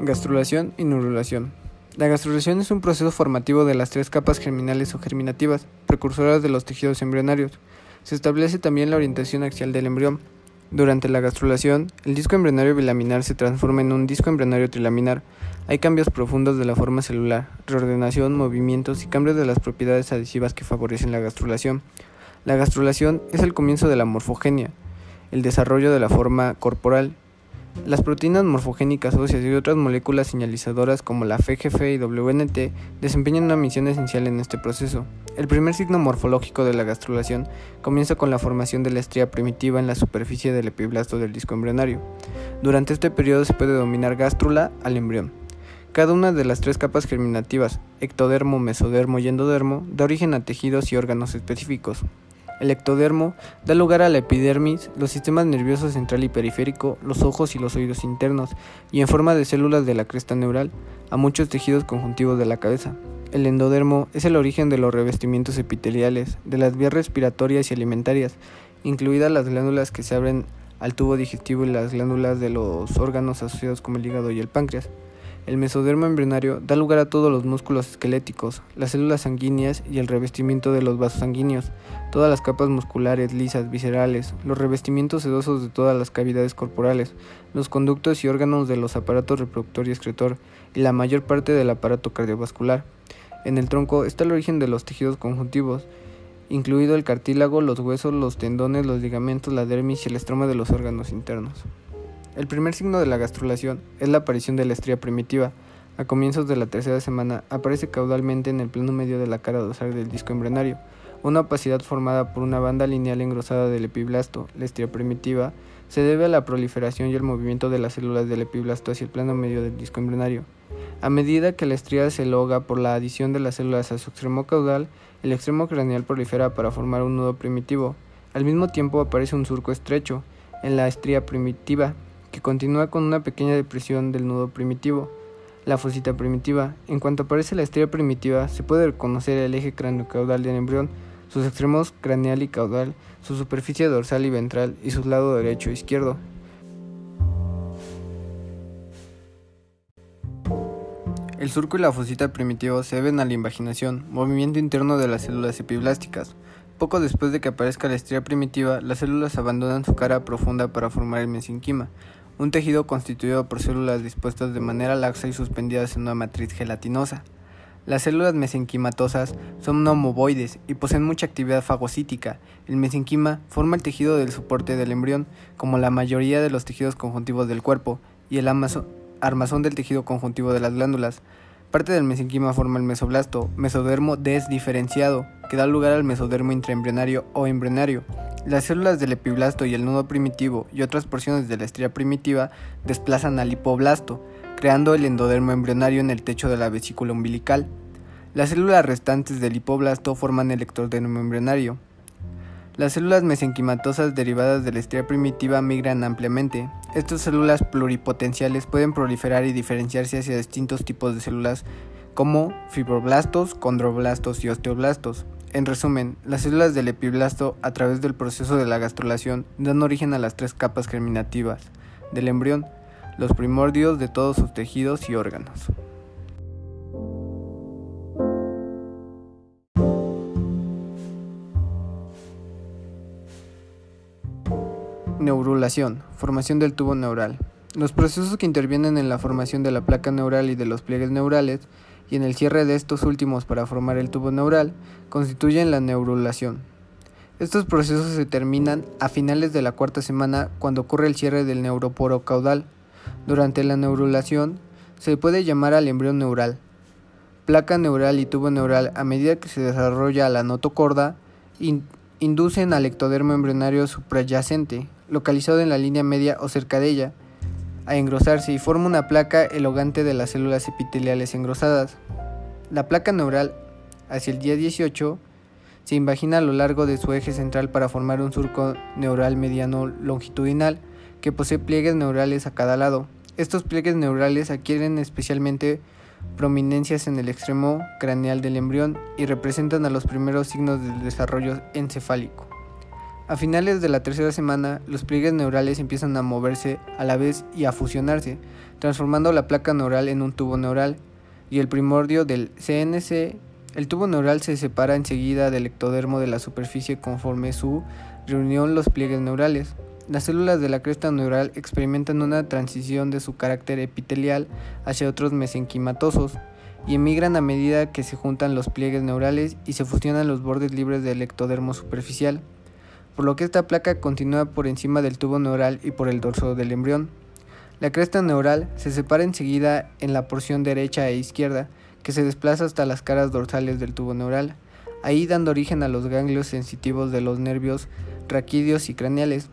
Gastrulación y neurulación. La gastrulación es un proceso formativo de las tres capas germinales o germinativas, precursoras de los tejidos embrionarios. Se establece también la orientación axial del embrión. Durante la gastrulación, el disco embrionario bilaminar se transforma en un disco embrionario trilaminar. Hay cambios profundos de la forma celular, reordenación, movimientos y cambios de las propiedades adhesivas que favorecen la gastrulación. La gastrulación es el comienzo de la morfogenia, el desarrollo de la forma corporal las proteínas morfogénicas óseas y otras moléculas señalizadoras como la FGF y WNT desempeñan una misión esencial en este proceso. El primer signo morfológico de la gastrulación comienza con la formación de la estría primitiva en la superficie del epiblasto del disco embrionario. Durante este periodo se puede denominar gástrula al embrión. Cada una de las tres capas germinativas, ectodermo, mesodermo y endodermo, da origen a tejidos y órganos específicos. El ectodermo da lugar a la epidermis, los sistemas nerviosos central y periférico, los ojos y los oídos internos, y en forma de células de la cresta neural, a muchos tejidos conjuntivos de la cabeza. El endodermo es el origen de los revestimientos epiteliales, de las vías respiratorias y alimentarias, incluidas las glándulas que se abren al tubo digestivo y las glándulas de los órganos asociados como el hígado y el páncreas. El mesodermo embrionario da lugar a todos los músculos esqueléticos, las células sanguíneas y el revestimiento de los vasos sanguíneos, todas las capas musculares, lisas, viscerales, los revestimientos sedosos de todas las cavidades corporales, los conductos y órganos de los aparatos reproductor y excretor y la mayor parte del aparato cardiovascular. En el tronco está el origen de los tejidos conjuntivos, incluido el cartílago, los huesos, los tendones, los ligamentos, la dermis y el estroma de los órganos internos. El primer signo de la gastrulación es la aparición de la estría primitiva. A comienzos de la tercera semana aparece caudalmente en el plano medio de la cara dorsal del disco embrionario, una opacidad formada por una banda lineal engrosada del epiblasto, la estría primitiva, se debe a la proliferación y el movimiento de las células del epiblasto hacia el plano medio del disco embrionario. A medida que la estría se loga por la adición de las células a su extremo caudal, el extremo craneal prolifera para formar un nudo primitivo. Al mismo tiempo aparece un surco estrecho en la estría primitiva, continúa con una pequeña depresión del nudo primitivo, la fosita primitiva. En cuanto aparece la estría primitiva, se puede reconocer el eje craneocaudal del embrión, sus extremos craneal y caudal, su superficie dorsal y ventral y su lado derecho e izquierdo. El surco y la fosita primitiva se deben a la invaginación, movimiento interno de las células epiblásticas. Poco después de que aparezca la estría primitiva, las células abandonan su cara profunda para formar el mesenquima, un tejido constituido por células dispuestas de manera laxa y suspendidas en una matriz gelatinosa. Las células mesenquimatosas son homovoides y poseen mucha actividad fagocítica. El mesenquima forma el tejido del soporte del embrión, como la mayoría de los tejidos conjuntivos del cuerpo, y el armazón del tejido conjuntivo de las glándulas. Parte del mesenquima forma el mesoblasto, mesodermo desdiferenciado, que da lugar al mesodermo intraembrionario o embrionario. Las células del epiblasto y el nudo primitivo y otras porciones de la estría primitiva desplazan al hipoblasto, creando el endodermo embrionario en el techo de la vesícula umbilical. Las células restantes del hipoblasto forman el ectodermo embrionario. Las células mesenquimatosas derivadas de la estría primitiva migran ampliamente. Estas células pluripotenciales pueden proliferar y diferenciarse hacia distintos tipos de células como fibroblastos, condroblastos y osteoblastos. En resumen, las células del epiblasto, a través del proceso de la gastrulación, dan origen a las tres capas germinativas del embrión, los primordios de todos sus tejidos y órganos. Neurulación, formación del tubo neural. Los procesos que intervienen en la formación de la placa neural y de los pliegues neurales y en el cierre de estos últimos para formar el tubo neural constituyen la neurulación. Estos procesos se terminan a finales de la cuarta semana cuando ocurre el cierre del neuroporo caudal. Durante la neurulación se puede llamar al embrión neural. Placa neural y tubo neural a medida que se desarrolla la notocorda inducen al ectodermo embrionario suprayacente, localizado en la línea media o cerca de ella, a engrosarse y forma una placa elogante de las células epiteliales engrosadas. La placa neural, hacia el día 18, se invagina a lo largo de su eje central para formar un surco neural mediano longitudinal que posee pliegues neurales a cada lado. Estos pliegues neurales adquieren especialmente prominencias en el extremo craneal del embrión y representan a los primeros signos del desarrollo encefálico. A finales de la tercera semana, los pliegues neurales empiezan a moverse a la vez y a fusionarse, transformando la placa neural en un tubo neural, y el primordio del CNC, el tubo neural se separa enseguida del ectodermo de la superficie conforme su reunión los pliegues neurales. Las células de la cresta neural experimentan una transición de su carácter epitelial hacia otros mesenquimatosos y emigran a medida que se juntan los pliegues neurales y se fusionan los bordes libres del ectodermo superficial por lo que esta placa continúa por encima del tubo neural y por el dorso del embrión. La cresta neural se separa enseguida en la porción derecha e izquierda, que se desplaza hasta las caras dorsales del tubo neural, ahí dando origen a los ganglios sensitivos de los nervios raquídeos y craneales.